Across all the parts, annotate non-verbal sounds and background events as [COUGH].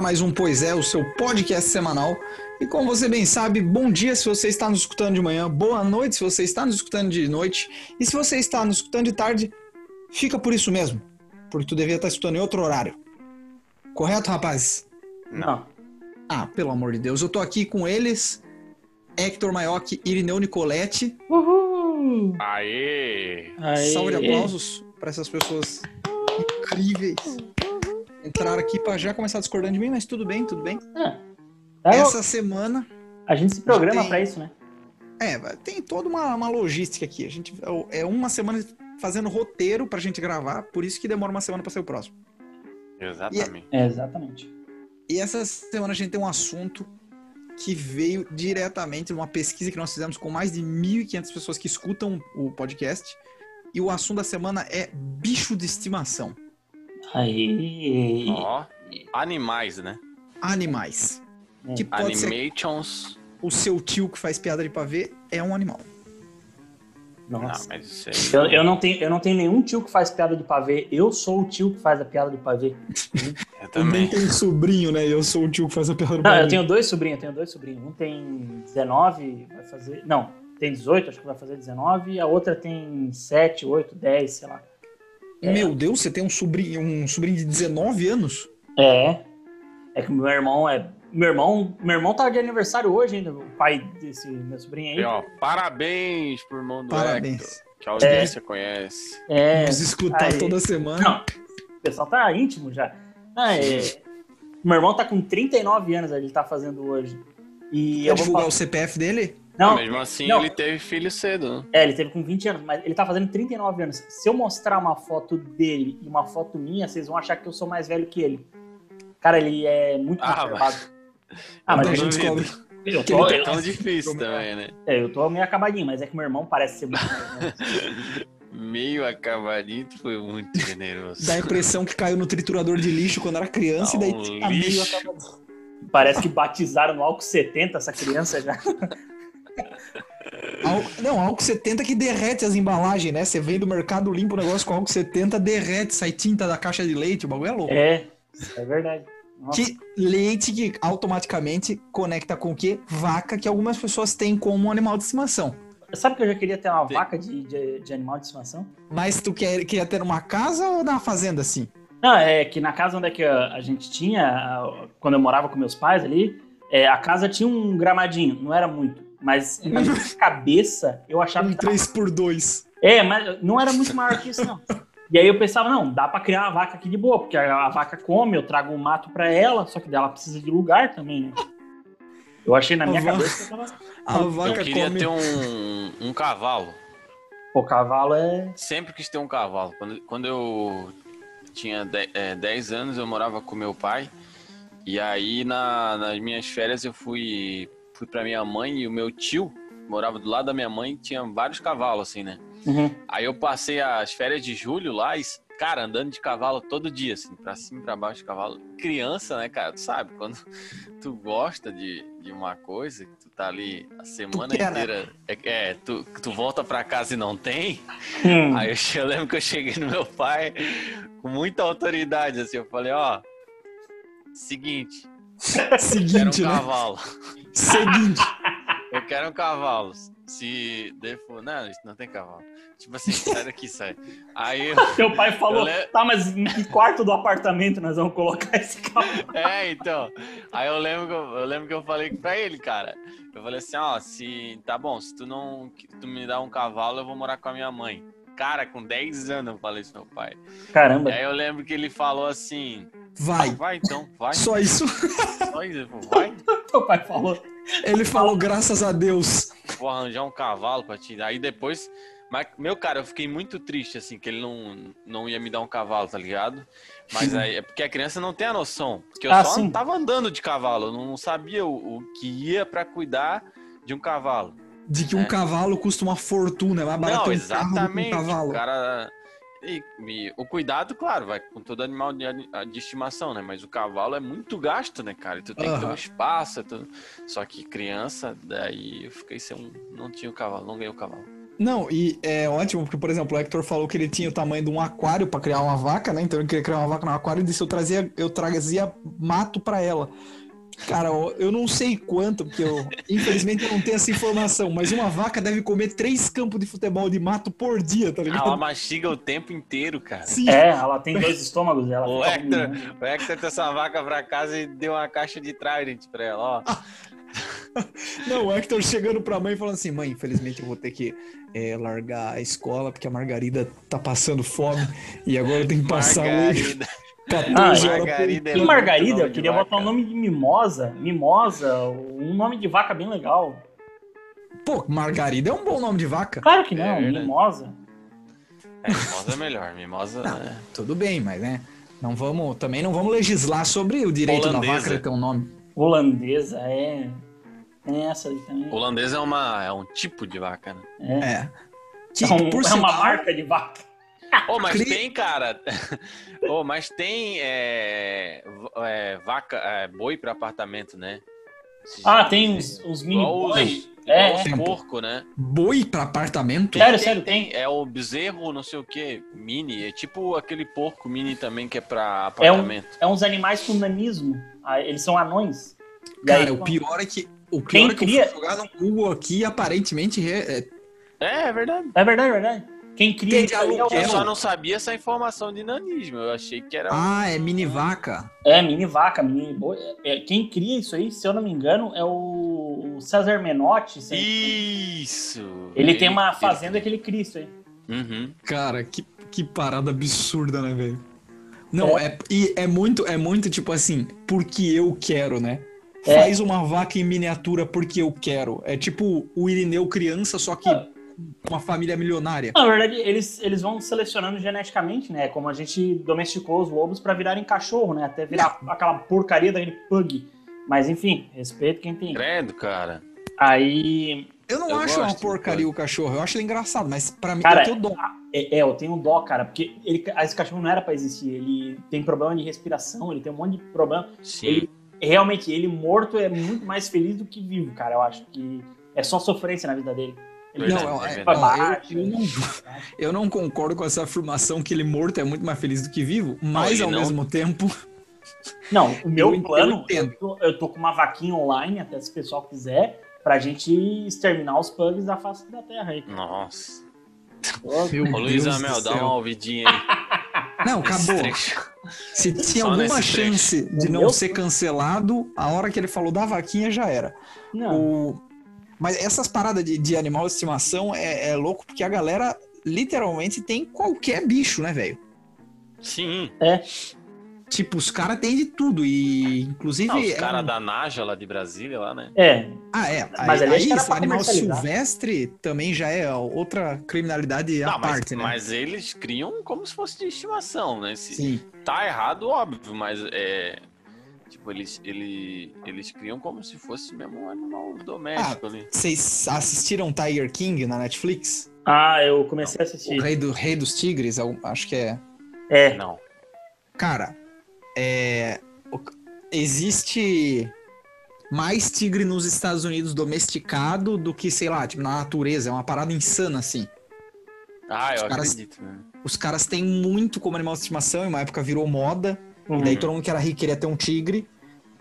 para mais um Pois é, o seu podcast semanal. E como você bem sabe, bom dia se você está nos escutando de manhã, boa noite se você está nos escutando de noite, e se você está nos escutando de tarde, fica por isso mesmo, porque tu devia estar escutando em outro horário. Correto, rapazes? Não. Ah, pelo amor de Deus, eu tô aqui com eles, Hector Maioc e Irineu Nicoletti. Uhul! Aê! Aê. Salve de aplausos para essas pessoas incríveis. Entraram aqui para já começar discordando de mim, mas tudo bem, tudo bem. Ah, tá, Essa semana A gente se programa tem- pra isso, né? É, tem toda uma, uma logística aqui. A gente é uma semana fazendo roteiro pra gente gravar, por isso que demora uma semana pra ser o próximo. Exatamente. É, exatamente. E essa semana a gente tem um assunto que veio diretamente de uma pesquisa que nós fizemos com mais de 1.500 pessoas que escutam o podcast. E o assunto da semana é bicho de estimação, Aí. Ó, animais, né? animais. É. Que pode ser Animations. o seu tio que faz piada de pavê é um animal. Não, Nossa. mas isso aí. Eu, eu não tenho, eu não tenho nenhum tio que faz piada de pavê. Eu sou o tio que faz a piada de pavê. Eu Também também. tem sobrinho, né? Eu sou o tio que faz a piada de Não, pavê. eu tenho dois sobrinhos, eu tenho dois sobrinhos. Um tem 19, vai fazer. Não, tem 18, acho que vai fazer 19, e a outra tem 7, 8, 10, sei lá. Meu Deus, você tem um sobrinho, um sobrinho de 19 anos? É. É que meu irmão é. Meu irmão, meu irmão tá de aniversário hoje ainda, o pai desse meu sobrinho aí. E, ó, parabéns pro irmão do Parabéns. Hector, que a audiência conhece. É. Vamos escutar aí. toda semana. Não, o pessoal tá íntimo já. Ah, é, meu irmão tá com 39 anos, ele tá fazendo hoje. E Quer eu vou divulgar falar... o CPF dele? Não, Mesmo assim, não. ele teve filho cedo, né? é, ele teve com 20 anos, mas ele tá fazendo 39 anos. Se eu mostrar uma foto dele e uma foto minha, vocês vão achar que eu sou mais velho que ele. Cara, ele é muito Ah, conservado. Ah, mas Então a gente descobre. eu, que tô, É tão difícil também, né? é, eu tô meio acabadinho, mas é que meu irmão parece ser muito. [LAUGHS] Meio acabadinho, tu foi muito generoso. Dá a impressão que caiu no triturador de lixo quando era criança e daí Não, tá meio acabado. Parece que batizaram no álcool 70 essa criança já. Não, álcool 70 que derrete as embalagens, né? Você vem do mercado limpo o negócio com álcool 70, derrete, sai tinta da caixa de leite, o bagulho é louco. É, é verdade. Nossa. Que leite que automaticamente conecta com o quê? Vaca, que algumas pessoas têm como um animal de estimação. Sabe que eu já queria ter uma Sim. vaca de, de, de animal de estimação? Mas tu quer, queria ter numa casa ou na fazenda assim? Não, é que na casa onde é que a, a gente tinha, a- quando eu morava com meus pais ali, é, a casa tinha um gramadinho, não era muito. Mas na minha cabeça eu achava Um que tava... 3x2. É, mas não era muito maior que isso, não. E aí eu pensava, não, dá pra criar uma vaca aqui de boa, porque a, a vaca come, eu trago um mato pra ela, só que dela precisa de lugar também, né? Eu achei na minha A vaca- cabeça que tava... A Eu vaca queria come. ter um, um cavalo. Pô, cavalo é. Sempre quis ter um cavalo. Quando, quando eu tinha de- é, 10 anos, eu morava com meu pai. E aí, na- nas minhas férias, eu fui, fui pra minha mãe e o meu tio morava do lado da minha mãe. Tinha vários cavalos, assim, né? Uhum. Aí eu passei as férias de julho lá e, cara, andando de cavalo todo dia, assim, pra cima e pra baixo de cavalo. Criança, né, cara? Tu sabe, quando [LAUGHS] tu gosta de, de uma coisa, que tu tá ali a semana né? inteira. É, é, tu, tu volta pra casa e não tem. Hum. Aí eu, eu lembro que eu cheguei no meu pai com muita autoridade, assim, eu falei, ó, seguinte, [LAUGHS] eu quero um Seguinte, né? cavalo. Seguinte. [LAUGHS] Eu quero um cavalo. Se for, não, isso não tem cavalo. Tipo assim, sai daqui, sai. Aí eu, [LAUGHS] Teu pai falou, le- tá, mas em que quarto do apartamento nós vamos colocar esse cavalo? É, então. Aí eu lembro, que eu, eu lembro que eu falei pra ele, cara. Eu falei assim, ó, se. Tá bom, se tu não. Tu me dá um cavalo, eu vou morar com a minha mãe. Cara, com 10 anos eu falei isso pro meu pai. Caramba. E aí eu lembro que ele falou assim. Vai. Vai então, vai. Só isso. Só isso, vai. [LAUGHS] Teu pai falou. Ele falou graças a Deus. Vou arranjar um cavalo pra ti. Aí depois. Mas, meu cara, eu fiquei muito triste, assim, que ele não, não ia me dar um cavalo, tá ligado? Mas aí é porque a criança não tem a noção. Porque eu Ah, só sim. tava andando de cavalo, eu não sabia o, o que ia pra cuidar de um cavalo. De que um É. cavalo custa uma fortuna, é mais barato não, ter um carro do que um exatamente. cavalo. O cara. E- e o cuidado, claro, vai com todo animal de, de estimação, né? Mas o cavalo é muito gasto, né, cara? E tu tem que ter um espaço. é tudo. Só que criança, daí eu fiquei sem um. Não tinha o cavalo, não ganhei o cavalo. Não, e é ótimo, porque, por exemplo, o Hector falou que ele tinha o tamanho de um aquário pra criar uma vaca, né? Então ele queria criar uma vaca no aquário e disse eu trazia, eu trazia mato pra ela. Cara, eu não sei quanto, porque eu, infelizmente eu não tenho essa informação, mas uma vaca deve comer três campos de futebol de mato por dia, tá ligado? Ela mastiga o tempo inteiro, cara. Sim. É, ela tem dois estômagos. Ela O Hector, ruim, o Hector trouxe uma vaca pra casa e deu uma caixa de Trident pra ela, ó. [LAUGHS] Não, o Hector chegando pra mãe e falando assim: mãe, infelizmente eu vou ter que é, largar a escola porque a Margarida tá passando fome e agora eu tenho que passar hoje Margarida. 14 Ah, horas Margarida é E muito Margarida, eu queria botar o nome de Mimosa. Mimosa, um nome de vaca bem legal. Pô, Margarida é um bom nome de vaca. Claro que não, É. Mimosa. É, mimosa é melhor, mimosa. Não, [LAUGHS] é. tudo bem, mas né? Não vamos, também não vamos legislar sobre o direito Holandesa. da vaca de ter um nome. Holandesa, é. Tem essa aí também. Holandês é, uma, é um tipo de vaca, né? É, É. Que, é, um- por é uma marca de vaca. Ô, mas Cri- tem, cara. [LAUGHS] Ô, mas tem é, é, vaca, é, boi pra apartamento, né? Ah, tem os, os mini igual É, os é. porco, né? boi pra apartamento? Sério, sério, tem. É o bezerro, não sei o que, mini. É tipo aquele porco mini também que é pra É um- apartamento. É uns animais com nanismo. Ah, Eles são anões. Cara, aí, o pior é que o Quem pior é que cria- eu fui jogar no Google aqui aparentemente é, é- É, é verdade. É verdade, é verdade. Quem cria Tem isso aí é o... de Eu aluguel. só não sabia essa informação de nanismo. Eu achei que era. Ah, é mini vaca. É, mini vaca, mini boi. É, quem cria isso aí, se eu não me engano, é o o César Menotti. se- Isso! Ele tem uma ele- fazenda que ele cria isso aí. Uhum. Cara, que, que parada absurda, né, velho? Não, é. e é muito, é muito tipo assim, porque eu quero, né? É. Faz uma vaca em miniatura porque eu quero. É tipo o Irineu criança, só que Ah. Uma família milionária. Na verdade, eles, eles vão selecionando geneticamente, né? Como a gente domesticou os lobos pra virarem cachorro, né? Até virar [LAUGHS] aquela porcaria daquele pug. Mas enfim, respeito quem tem. Credo, cara. Aí. Eu não Eu acho uma porcaria o cachorro, eu acho ele engraçado, mas pra mim Cara, eu tenho dó. É, é, eu tenho dó, cara, porque ele, esse cachorro não era pra existir. Ele tem problema de respiração, ele tem um monte de problema. Sim. Ele, realmente, ele morto é muito mais feliz do que vivo, cara. Eu acho que é só sofrência na vida dele. Verdade, não, é é- eu- não, eu não concordo com essa afirmação que ele morto é muito mais feliz do que vivo, mas ao não- mesmo tempo. [LAUGHS] Não, o meu Eu plano, eu, tô, eu tô com uma vaquinha online, até se o pessoal quiser, pra gente exterminar os pugs da face da terra aí. Nossa. Meu Ô, Luiz Amel, dá uma ouvidinha aí. [LAUGHS] Não, acabou. Se tinha Só alguma nesse trecho. chance de O não meu- ser cancelado, a hora que ele falou da vaquinha já era. Não, O... Mas essas paradas de, de animal de estimação é, é louco porque a galera literalmente tem qualquer bicho, né, velho? Sim. Tipo, os caras têm de tudo e inclusive. Não, os é caras um- da Naja lá de Brasília, lá, né? é, Ah, é. Mas aí, aí animal silvestre também já é outra criminalidade à Não, mas, parte, né? mas eles criam como se fosse de estimação, né? Se Sim. tá errado, óbvio, mas é. Tipo, eles, ele, eles criam como se fosse mesmo um animal doméstico ali. Vocês assistiram Tiger King na Netflix? Ah, eu comecei a O assistir. rei, do, rei dos tigres, eu acho que é. É, Não. Cara, é. o- Existe mais tigre nos Estados Unidos domesticado do que, sei lá, tipo, na natureza. É uma parada insana, assim. Ah, eu Os caras- acredito. Né? Os caras têm muito como animal de estimação, em uma época virou moda. Uhum. E daí todo mundo que era rico queria ter um tigre.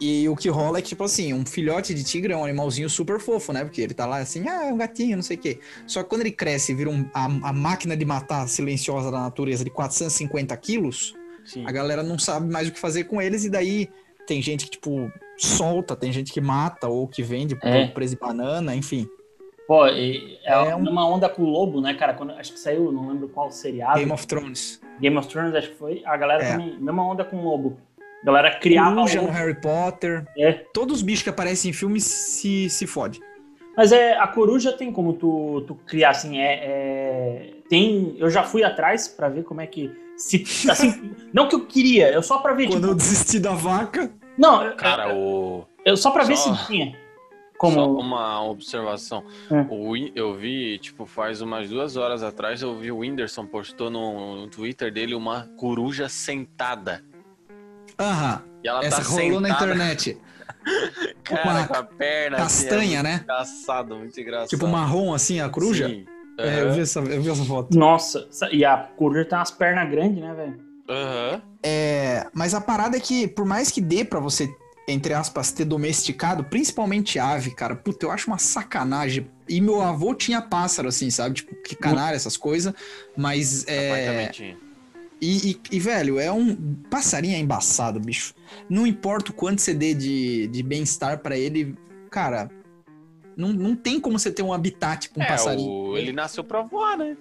E o que rola é que, tipo assim, um filhote de tigre é um animalzinho super fofo, né? Porque ele tá lá assim, ah, é um gatinho, não sei o quê. Só que quando ele cresce e vira um- a, a máquina de matar silenciosa da natureza de 450 quilos, Sim. a galera não sabe mais o que fazer com eles. E daí tem gente que, tipo, solta, tem gente que mata ou que vende por É. preço de banana, enfim. Pô, e é, É um- uma onda com o lobo, né, cara? Quando, acho que saiu, não lembro qual seriado. Game of Thrones. Game of Thrones, acho que foi. A galera É. também, mesma onda com o lobo. A galera criava Coruja no. Harry Potter. É. Todos os bichos que aparecem em filmes se, se fode. Mas é, a coruja tem como tu, tu criar, assim, é, é- Tem... Eu já fui atrás pra ver como é que... Se, [LAUGHS] assim, não que eu queria, eu só pra ver, Quando eu tipo... desisti da vaca. Não, eu- Cara, eu, o. eu só pra ver só- se tinha. Só Como... uma observação. É. O eu vi, tipo, faz umas duas horas atrás, eu vi o Whindersson postou no, no Twitter dele uma coruja sentada. Aham. E ela Essa tá rolou na sentada, internet. [LAUGHS] cara, uma com a perna Castanha, assim, é né? engraçado, muito engraçado. Tipo marrom assim, a coruja. Sim. É, eu vi, essa, eu vi essa foto. Nossa, e a coruja tem umas pernas grandes, né, velho? Aham. É, mas a parada é que, por mais que dê pra você, entre aspas, ter domesticado, principalmente ave, cara, puta, eu acho uma sacanagem. E meu avô tinha pássaro, assim, sabe? Tipo, que canário, essas coisas. Mas é. E, e- e, velho, é um. Passarinho é embaçado, bicho. Não importa o quanto você dê de, de bem-estar pra ele, cara. Não, não tem como você ter um habitat pra um É, passarinho. o... ele nasceu pra voar, né?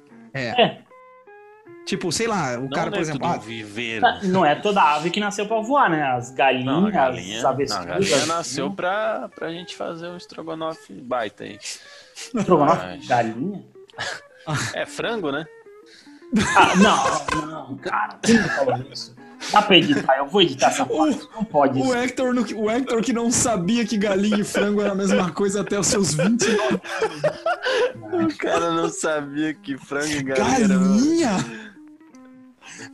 Tipo, sei lá, o Não cara, por dentro exemplo. ah, viveiro. Não é toda ave que nasceu pra voar, né? As galinhas, Não, a galinha, as não, a galinha nasceu pra, pra gente fazer um estrogonofe baita aí. Estrogonofe Mas- galinha? É frango, né? Ah, não, não, cara, quem que falou isso? Dá pra editar, eu vou editar essa parte. Não pode O. Hector, no- o Hector que não sabia que galinha e frango era a mesma coisa até os seus 29 O cara não sabia que frango e galinha era Galinha?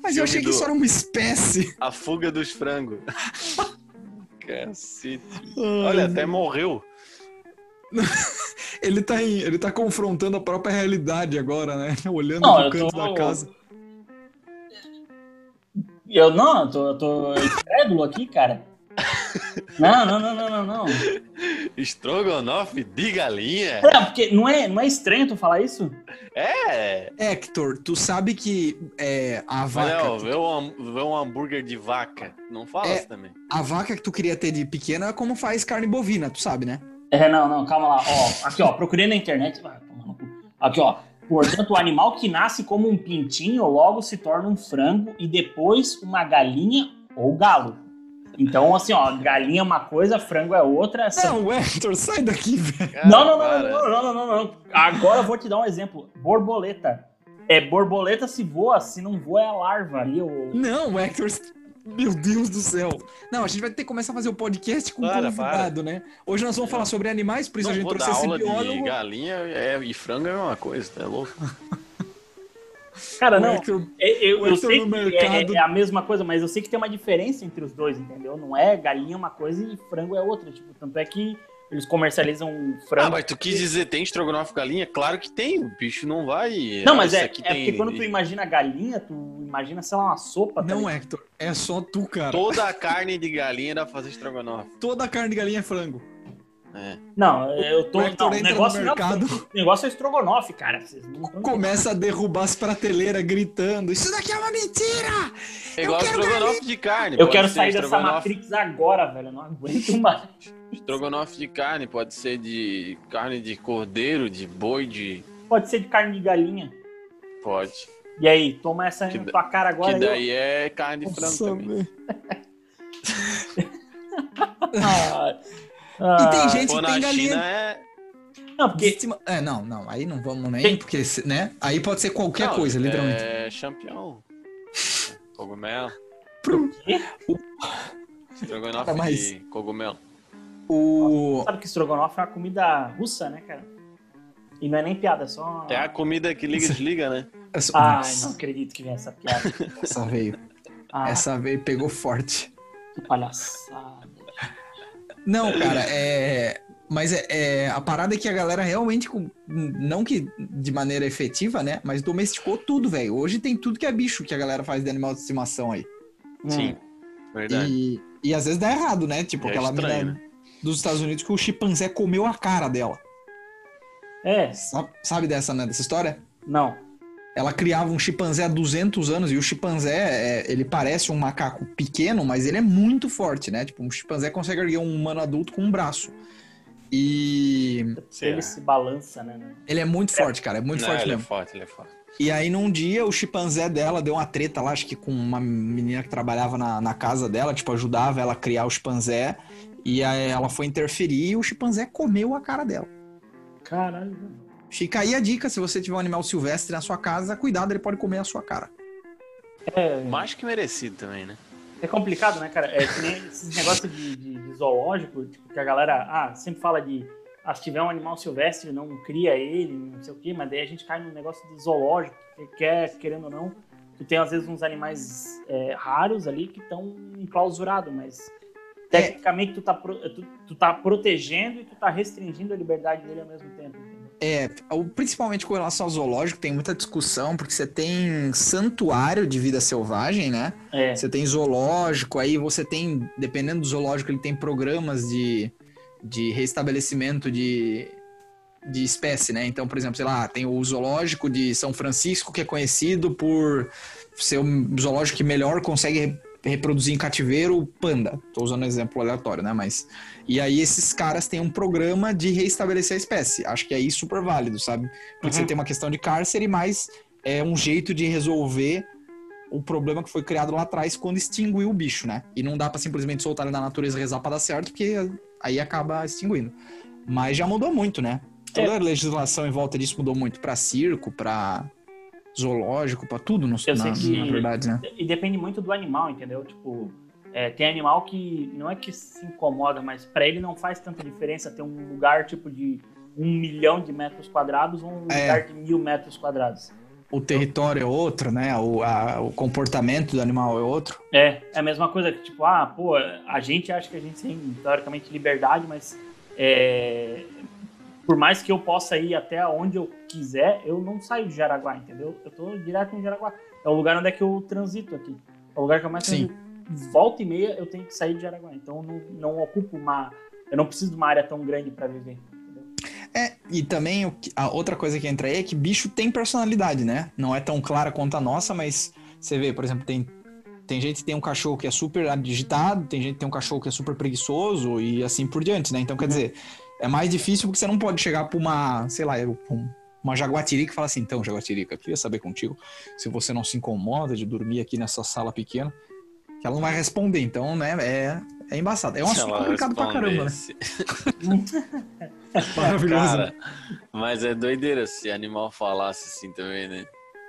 Mas eu achei que isso era uma espécie. a fuga dos frangos. Cacete. Olha, até morreu. [LAUGHS] Ele tá, em- ele tá confrontando a própria realidade agora, né? Olhando Não, pro canto tô- da casa. Eu não, eu tô, eu tô incrédulo aqui, cara. Não, não, não, não, não, não. Estrogonofe de galinha? É, porque não é, não é estranho tu falar isso? É. Hector, tu sabe que é, a vaca. não, vê um, vê um hambúrguer de vaca. Não fala É. também. A vaca que tu queria ter de pequena é como faz carne bovina, tu sabe, né? É, não, não, calma lá. Ó, aqui, ó, procurei na internet. Aqui, ó. Portanto, o animal que nasce como um pintinho logo se torna um frango e depois uma galinha ou galo. Então, assim, ó, galinha é uma coisa, frango é outra. são- Não, Hector, sai daqui, velho. Não, não, não, não, não, não, não, não. Agora eu vou te dar um exemplo. Borboleta. É borboleta se voa, se não voa é a larva ali. Não, Hector. Meu Deus do céu. Não, a gente vai ter que começar a fazer o podcast com Para, convidado, né? Hoje nós vamos falar sobre animais, por isso Não a gente vou trouxe dar esse aula de biólogo. galinha é, e frango é a mesma coisa, tá louco? [LAUGHS] Cara, não. Hector é- Eu, eu Hector sei que é, mercado- é a mesma coisa, mas eu sei que tem uma diferença entre os dois, entendeu? Não é galinha uma coisa e frango é outra. Tipo, tanto é que eles comercializam Ah, frango. mas tu quis dizer tem estrogonofe galinha? Claro que tem, o bicho não vai... Não, mas isso é, aqui é porque quando tu imagina galinha, tu imagina, sei lá, uma sopa. Não, ligado? Hector, é só tu, cara. Toda a carne de galinha dá pra fazer estrogonofe. Toda a carne de galinha é frango. É. Não, eu tô. Não, o entra no negócio, não, mercado. o negócio é estrogonofe, cara. Começa a derrubar as prateleiras gritando: Isso daqui é uma mentira! É igual Eu quero estrogonofe de carne. Eu quero sair dessa Matrix agora, velho. Eu não aguento mais. Estrogonofe de carne, pode ser de carne de cordeiro, de boi, de... Pode ser de carne de galinha. Pode. E aí, toma essa Que na tua cara agora. que daí é carne de frango Nossa, também. velho. [LAUGHS] Ah, E ah, tem gente que tem galinha. China é... Não, porque É, não, não, aí não vamos nem, Tem- porque, né? Aí pode ser qualquer Não, coisa, literalmente. É champignon. [LAUGHS] Cogumelo. Pro- Estrogonofe Cara, mas- de cogumelo. O. sabe que estrogonofe é uma comida russa, né, cara? E não é nem piada, é só. É a comida que liga e desliga, né? Essa, Ai, Nossa, não acredito que vem essa piada. essa veio. Ah, Essa veio, pegou forte. que palhaçada. Não, cara, é. Mas é, é- a parada é que a galera realmente, não que de maneira efetiva, né? Mas domesticou tudo, velho. Hoje tem tudo que é bicho que a galera faz de animal de estimação aí. Sim. Verdade. E, e às vezes dá errado, né? Tipo É aquela estranho, mina dos Estados Unidos que o chimpanzé comeu a cara dela. É, Sa- Sabe dessa, né? Dessa história? não. Ela criava um chimpanzé há 200 anos e o chimpanzé, é, ele parece um macaco pequeno, mas ele é muito forte, né? Tipo, um chimpanzé consegue erguer um humano adulto com um braço. E? Ele se balança, né? ele é muito forte, cara, é muito Não, forte ele é mesmo. forte, ele é forte. E aí, num dia, o chimpanzé dela deu uma treta lá, acho que com uma menina que trabalhava na, na casa dela, tipo, ajudava ela a criar o chimpanzé. E aí ela foi interferir e o chimpanzé comeu a cara dela. Caralho. velho. Fica aí a dica, se você tiver um animal silvestre na sua casa, cuidado, ele pode comer a sua cara. É, Mais que merecido também, né? é complicado, né, cara? É que nem esses negócios de, de- de zoológico, tipo, que a galera ah, sempre fala de ah, se tiver um animal silvestre, não cria ele, não sei o quê, mas daí a gente cai num negócio de zoológico, que quer, querendo ou não, tu tem às vezes uns animais é, raros ali que estão enclausurados, mas tecnicamente tu tá, pro- tu, tu tá protegendo e tu tá restringindo a liberdade dele ao mesmo tempo? É, principalmente com relação ao zoológico, tem muita discussão, porque você tem santuário de vida selvagem, né? É. Você tem zoológico, aí você tem, dependendo do zoológico, ele tem programas de, de restabelecimento de, de espécie, né? Então, por exemplo, sei lá, tem o zoológico de São Francisco, que é conhecido por ser o zoológico que melhor consegue reproduzir em cativeiro panda. Tô usando um exemplo aleatório, né? Mas. E aí esses caras têm um programa de reestabelecer a espécie. Acho que é isso super válido, sabe? Porque Uhum. você tem uma questão de cárcere, mas é um jeito de resolver o problema que foi criado lá atrás quando extinguiu o bicho, né? E não dá pra simplesmente soltar ele na natureza e rezar pra dar certo, porque aí acaba extinguindo. Mas já mudou muito, né? Toda É. a legislação em volta disso mudou muito pra circo, pra zoológico, pra tudo, no, Eu sei na, que- na verdade, né? E depende muito do animal, entendeu? Tipo, é, tem animal que não é que se incomoda, mas pra ele não faz tanta diferença ter um lugar tipo de um milhão de metros quadrados ou um É. lugar de mil metros quadrados. O território é outro, né? O, a- o comportamento do animal é outro. É, é a mesma coisa que, tipo, ah, pô, a gente acha que a gente tem, teoricamente, liberdade, mas é, por mais que eu possa ir até onde eu quiser, eu não saio de Jaraguá, entendeu? Eu tô direto em Jaraguá. É o lugar onde é que eu transito aqui. É o lugar que eu mais Sim. transito. Volta e meia eu tenho que sair de Jaraguá. Então eu não, não ocupo uma. Eu não preciso de uma área tão grande para viver. É, e também a outra coisa que entra aí é que bicho tem personalidade, né? Não é tão clara quanto a nossa, mas você vê, por exemplo, tem, tem gente que tem um cachorro que é super agitado, tem gente que tem um cachorro que é super preguiçoso e assim por diante, né? Então, quer dizer, é mais difícil porque você não pode chegar pra uma, sei lá, um- uma jaguatirica e falar assim, então, jaguatirica, queria saber contigo se você não se incomoda de dormir aqui nessa sala pequena, que ela não vai responder, então, né, é, é embaçado. É um Se assunto complicado pra caramba, né? [LAUGHS] Maravilhoso, Cara, né? mas é doideira se animal falasse assim também, né?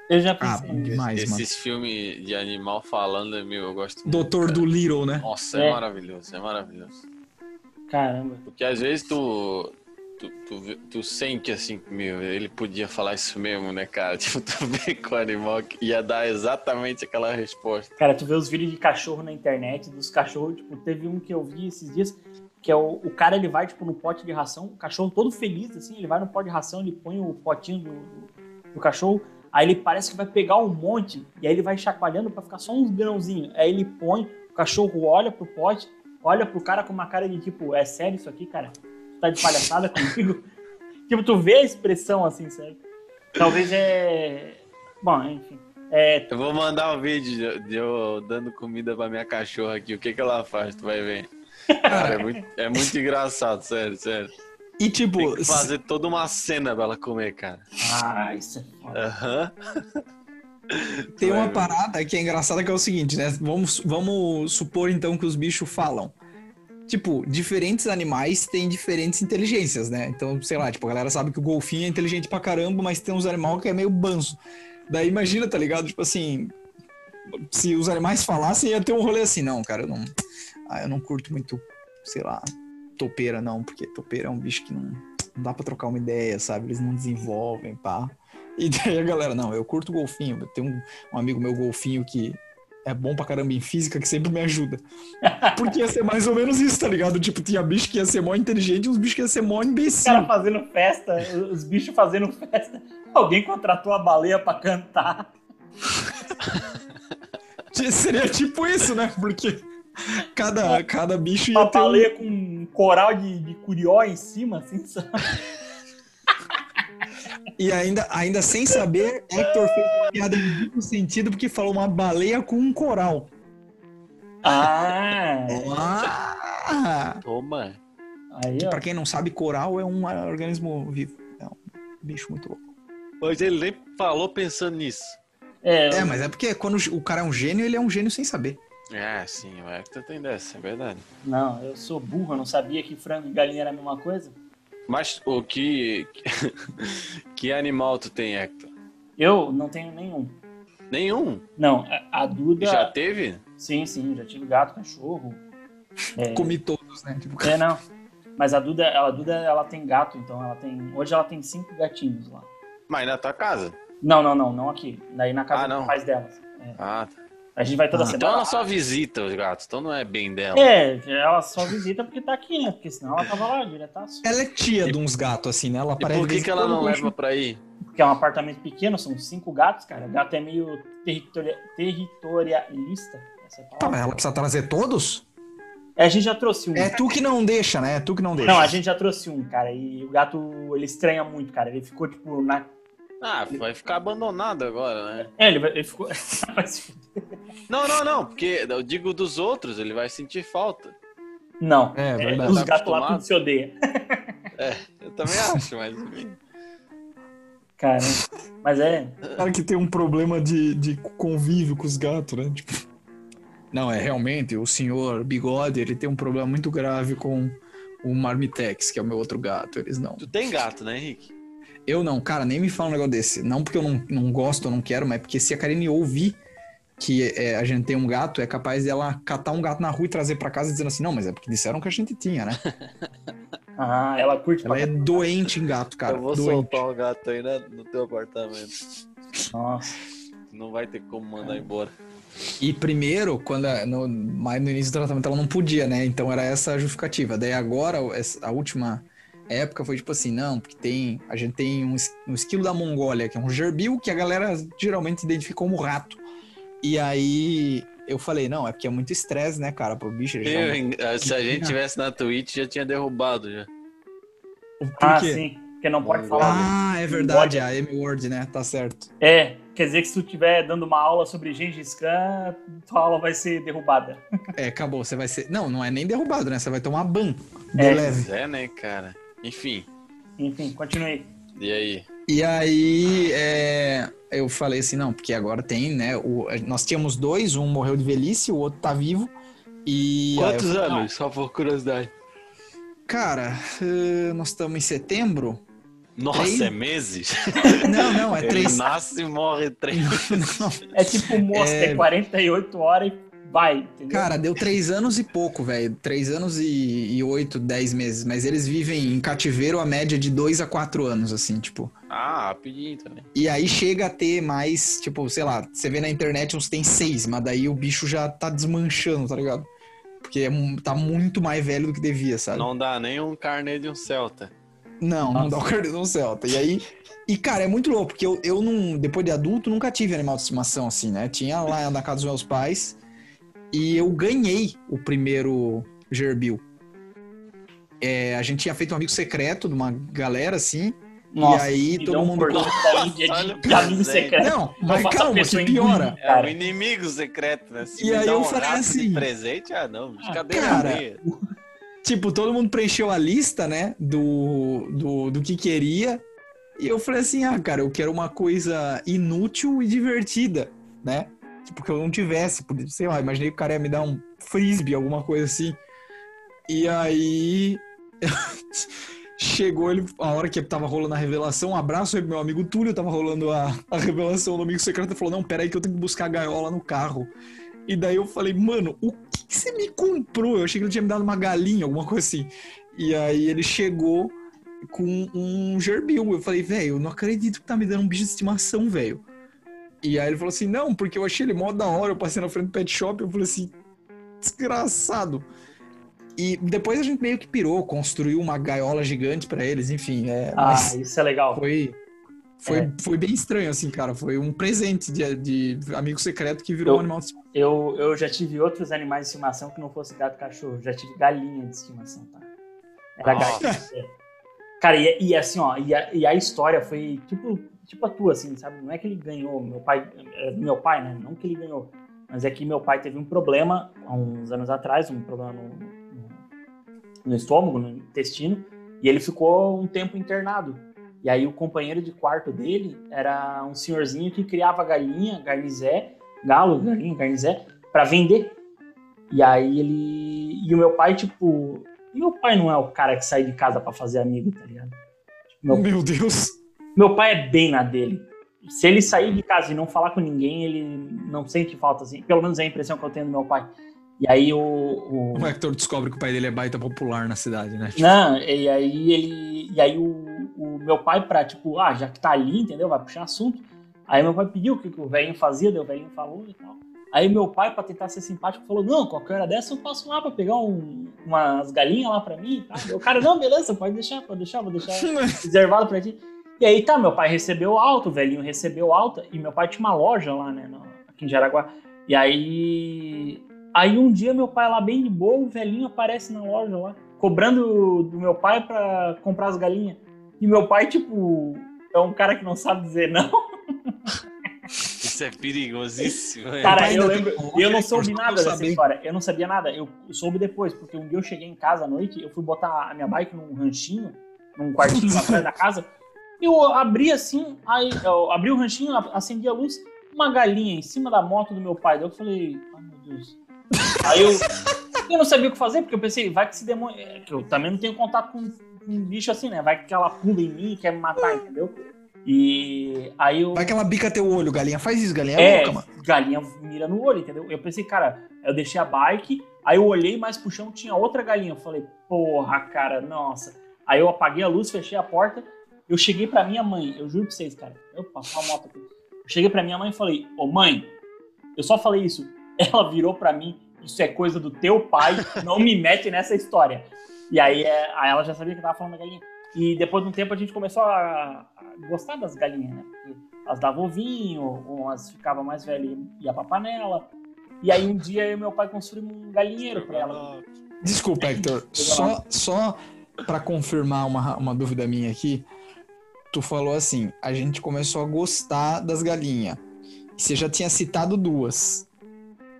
Eu já Ah, pensei nisso. demais, mano. Esses filmes de animal falando, meu, eu gosto muito. Doutor do Little, né? Nossa, é. É. maravilhoso, é maravilhoso. Caramba. Porque às vezes tu, tu, tu, tu sente assim, meu, ele podia falar isso mesmo, né, cara? [LAUGHS] Tipo, tu vê com o animal que ia dar exatamente aquela resposta. Cara, tu vê os vídeos de cachorro na internet, dos cachorros, tipo, teve um que eu vi esses dias, que é o, o cara, ele vai, tipo, no pote de ração, o cachorro todo feliz, assim, ele vai no pote de ração, ele põe o potinho do, do, do cachorro, aí ele parece que vai pegar um monte, e aí ele vai chacoalhando pra ficar só uns grãozinhos, aí ele põe, o cachorro olha pro pote, olha pro cara com uma cara de, tipo, é sério isso aqui, cara? Tu tá de palhaçada comigo? [LAUGHS] tipo, tu vê a expressão, assim, sério. Talvez é... Bom, enfim. É, Eu vou mandar um vídeo de, eu dando comida pra minha cachorra aqui, o que que ela faz, tu vai ver. Cara, é muito, é muito engraçado, sério, sério. E tipo, Tem que fazer toda uma cena pra ela comer, cara. Ah, isso é foda. Aham. Tem uma parada que é engraçada que é o seguinte, né? Vamos, vamos supor então que os bichos falam. Tipo, diferentes animais têm diferentes inteligências, né? Então, sei lá, tipo, a galera sabe que o golfinho é inteligente pra caramba, mas tem uns animais que é meio banzo. Daí imagina, tá ligado? Tipo assim, se os animais falassem, ia ter um rolê assim, não, cara, eu não. Ah, eu não curto muito, sei lá, topeira, não, porque topeira é um bicho que não, não dá pra trocar uma ideia, sabe? Eles não desenvolvem, pá. [LAUGHS] E daí a galera, não, eu curto golfinho. Tenho um, um amigo meu golfinho que é bom pra caramba em física, que sempre me ajuda. [LAUGHS] Porque ia ser mais ou menos isso, tá ligado? Tipo, tinha bicho que ia ser mó inteligente e uns bichos que ia ser mó Os imbecil. caras fazendo festa, os bichos fazendo festa. Alguém contratou a baleia pra cantar. [LAUGHS] Seria tipo isso, né? Porque cada, cada bicho Uma ia ter um... baleia com um coral de, de curió em cima, assim, sabe? E ainda, ainda sem saber, Hector fez uma piada em duplo sentido porque falou uma baleia com um coral. Ah, Ah! Toma. aí, Que pra quem não sabe, coral é um organismo vivo. É um bicho muito louco. Pois ele nem falou pensando nisso. É, É, mas é porque quando o cara é um gênio, ele é um gênio sem saber. É, sim, o Hector tem dessa, é verdade. Não, eu sou burro, eu não sabia que frango e galinha era a mesma coisa. Mas o que. [LAUGHS] Que animal tu tem, Hector? Eu não tenho nenhum. Nenhum. Não, a, Duda. Já teve? Sim, sim, já tive gato, cachorro. [LAUGHS] É, Comi todos, né? Tipo, é, não. Mas a Duda, a Duda, ela tem gato, então ela tem. Hoje ela tem cinco gatinhos lá. Mas na tua casa. Não, não, não, não aqui. Daí na casa Ah, não. dos pais delas. É. Ah, tá. A gente vai toda Ah, semana. Então ela só visita os gatos, então não é bem dela. É, ela só visita porque tá aqui, né? Porque senão ela tava lá diretaço. Ela é tia de uns gatos, assim, né? Ela E aparece por que, que ela não leva pra ir? Porque é um apartamento pequeno, são cinco gatos, cara. Gato é meio territoria- territorialista. Essa é mas ela precisa trazer todos? É, a gente já trouxe um. É tu que não deixa, né? É tu que não deixa. Não, a gente já trouxe um, cara. E o gato, ele estranha muito, cara. Ele ficou, tipo, na. Ah, vai ficar abandonado agora, né? É, ele, vai- ele ficou. [LAUGHS] Não, não, não, porque eu digo dos outros, ele vai sentir falta. Não. É, É, verdade. os Tá gatos lá tudo se odeiam. [LAUGHS] Eu também acho, mas. Cara, mas é. cara que tem um problema de, de convívio com os gatos, né? Tipo, não, é realmente o senhor Bigode, ele tem um problema muito grave com o Marmitex, que é o meu outro gato. Eles não. Tu tem gato, né, Henrique? Eu não, cara, nem me fala um negócio desse. Não porque eu não, não gosto, eu não quero, mas porque se a Karine ouvir que é, a gente tem um gato, é capaz dela catar um gato na rua e trazer pra casa dizendo assim, não, mas é porque disseram que a gente tinha, né? [LAUGHS] Ah, ela curte Ela é doente em gato, cara. eu vou doente. soltar um gato aí né, no teu apartamento. Nossa. Não vai ter como mandar embora. E primeiro, quando no, mais no início do tratamento ela não podia, né? Então era essa a justificativa. Daí agora, a última época foi tipo assim, não, porque tem. A gente tem um, um esquilo da Mongólia, que é um gerbil, que a galera geralmente identifica como rato. E aí eu falei, não, é porque é muito estresse, né, cara, pro bicho. ele já- Eu, se a gente tivesse na Twitch, já tinha derrubado já. Por Ah, quê? sim. Porque não pode falar. Ah, é verdade, a M-Word, né? Tá certo. É, quer dizer que se tu estiver dando uma aula sobre Gengis Khan, tua aula vai ser derrubada. É, acabou, você vai ser. Não, não é nem derrubado, né? Você vai tomar ban de É. leve. É, né, cara? Enfim, Enfim, continue. e aí? E aí, é, eu falei assim, não, porque agora tem, né? O, nós tínhamos dois, um morreu de velhice, o outro tá vivo. E. Quantos falei, anos? Só por curiosidade. "Não, cara, eh, nós estamos em setembro. Nossa, Três? é meses? [LAUGHS] Não, não, é Ele três. nasce e morre três. [LAUGHS] Não, É tipo moço, É. tem 48 horas e vai, entendeu? Cara, deu três anos e pouco, velho. Três anos e, e oito, dez meses. Mas eles vivem em cativeiro a média de dois a quatro anos, assim, tipo. Ah, rapidinho também. E aí chega a ter mais, tipo, sei lá, você vê na internet uns tem seis, mas daí o bicho já tá desmanchando, tá ligado? Porque é tá muito mais velho do que devia, sabe? Não dá nem um carnê de um Celta. Não, não dá o cartão Celta. E aí. E, cara, é muito louco, porque eu, eu não. Depois de adulto, nunca tive animal de estimação assim, né? Tinha lá na casa dos meus pais. E eu ganhei o primeiro gerbil. É, a gente tinha feito um amigo secreto de uma galera assim. Nossa, e aí todo um mundo-. [LAUGHS] Não, mas calma, que piora. É cara. o inimigo secreto, né? Se E aí eu um falei assim, presente, ah, não, cadê cara? Tipo, todo mundo preencheu a lista, né? Do, do, do que queria. E eu falei assim: ah, cara, eu quero uma coisa inútil e divertida, né? Tipo, que eu não tivesse. Sei lá, imaginei que o cara ia me dar um frisbee, alguma coisa assim. E aí. [LAUGHS] Chegou ele, a hora que tava rolando a revelação, um abraço aí pro meu amigo Túlio, tava rolando a, a revelação do amigo secreto, falou, não, peraí que eu tenho que buscar a gaiola no carro. E daí eu falei, mano, o que, que você me comprou? Eu achei que ele tinha me dado uma galinha, alguma coisa assim. E aí ele chegou com um gerbil. Eu falei, velho, eu não acredito que tá me dando um bicho de estimação, velho. E aí ele falou assim, não, porque eu achei ele mó da hora, eu passei na frente do pet shop, eu falei assim, desgraçado. E depois a gente meio que pirou, construiu uma gaiola gigante pra eles, enfim, é, Ah, isso é legal. foi, foi, É. foi bem estranho, assim, cara. Foi um presente de, de amigo secreto que virou Eu- um animal de estimação. Eu, eu já tive outros animais de estimação que não fosse gato e cachorro. Já tive galinha de estimação, tá? Era galinha. é. Cara, e, e assim, ó, e a, e a história foi tipo, tipo a tua, assim, sabe? Não é que ele ganhou, meu pai, é meu pai, né? Não que ele ganhou, mas é que meu pai teve um problema há uns anos atrás, um problema no, no, estômago, no intestino, e ele ficou um tempo internado. E aí o companheiro de quarto dele era um senhorzinho que criava galinha, garnizé, galo, galinha, garnizé, pra vender. E aí ele. E o meu pai, tipo. Meu pai não é o cara que sai de casa pra fazer amigo, tá ligado? Meu, Meu Deus. Meu pai é bem na dele. Se ele sair de casa e não falar com ninguém, ele não sente falta, assim. Pelo menos é a impressão que eu tenho do meu pai. E aí o. o... O Hector descobre que o pai dele é baita popular na cidade, né? Não, e aí ele. E aí o, o meu pai, pra, tipo, ah, já que tá ali, entendeu? Vai puxar assunto. Aí meu pai pediu o que, que o velhinho fazia, daí o velhinho falou e tal. Aí meu pai, pra tentar ser simpático, falou: Não, qualquer hora dessa eu passo lá pra pegar um- umas galinhas lá pra mim. Tá? O cara, não, beleza, pode deixar, pode deixar, vou deixar [LAUGHS] reservado pra ti. E aí tá, meu pai recebeu alta, o velhinho recebeu alta, e meu pai tinha uma loja lá, né, no- aqui em Jaraguá. E aí. Aí um dia meu pai lá bem de boa, o velhinho aparece na loja lá, cobrando do meu pai pra comprar as galinhas. E meu pai, tipo, é um cara que não sabe dizer não. [LAUGHS] Isso é perigosíssimo. né? Cara, eu lembro, eu não soube nada dessa história. Eu não sabia nada. Eu soube depois, porque um dia eu cheguei em casa à noite, eu fui botar a minha bike num ranchinho, num quartinho atrás da casa. Eu abri assim, aí abri o ranchinho, acendi a luz, uma galinha em cima da moto do meu pai. Daí eu falei, ai meu Deus. Aí eu, eu não sabia o que fazer, porque eu pensei, vai que esse demônio. é, Eu também não tenho contato com, um bicho assim, né? Vai que ela pula em mim e quer me matar, entendeu? E aí eu. Vai que ela bica teu olho, galinha. Faz isso, galinha. É, É, louca, mano. galinha mira no olho, entendeu? Eu pensei, cara, eu deixei a bike, aí eu olhei mais pro chão, tinha outra galinha. Eu falei, porra, cara, nossa. Aí eu apaguei a luz, fechei a porta, eu cheguei pra minha mãe, eu juro pra vocês, cara. Eu passou a moto aqui. Eu cheguei pra minha mãe e falei, ô mãe, eu só falei isso. [LAUGHS] Ela virou pra mim, isso é coisa do teu pai, não me mete nessa história. E aí, é, aí ela já sabia que eu tava falando da galinha. E depois de um tempo a gente começou a, a gostar das galinhas, né? Porque elas davam ovinho, umas ficavam mais velhas e ia pra panela. E aí um dia eu e meu pai construímos um galinheiro pra ela. Desculpa, Hector. Só, só pra confirmar uma, uma dúvida minha aqui. Tu falou assim, a gente começou a gostar das galinhas. E você já tinha citado duas.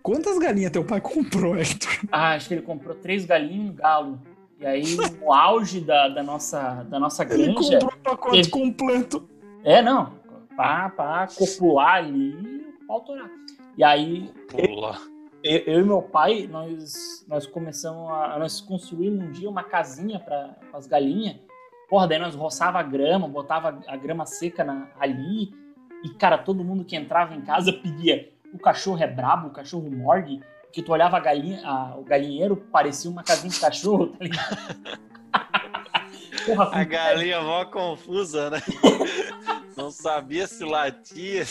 Quantas galinhas teu pai [LAUGHS] comprou, Hector? Ah, acho que ele comprou três galinhas e um galo. E aí, no auge da, da, nossa, da nossa Ele granja. comprou o pacote Teve- completo. É, não. Pá, pá, copular ali, pau torar. E aí, Pula. eu, eu e meu pai, nós, nós começamos a. Nós construímos um dia uma casinha para as galinhas. Porra, daí nós roçava a grama, botava a grama seca na- ali. E, cara, todo mundo que entrava em casa pedia: o cachorro é brabo, o cachorro morde. Que tu olhava a galinha, a- o galinheiro, parecia uma casinha de cachorro, tá ligado? [LAUGHS] Porra, A galinha mó confusa, né? Não sabia se latia.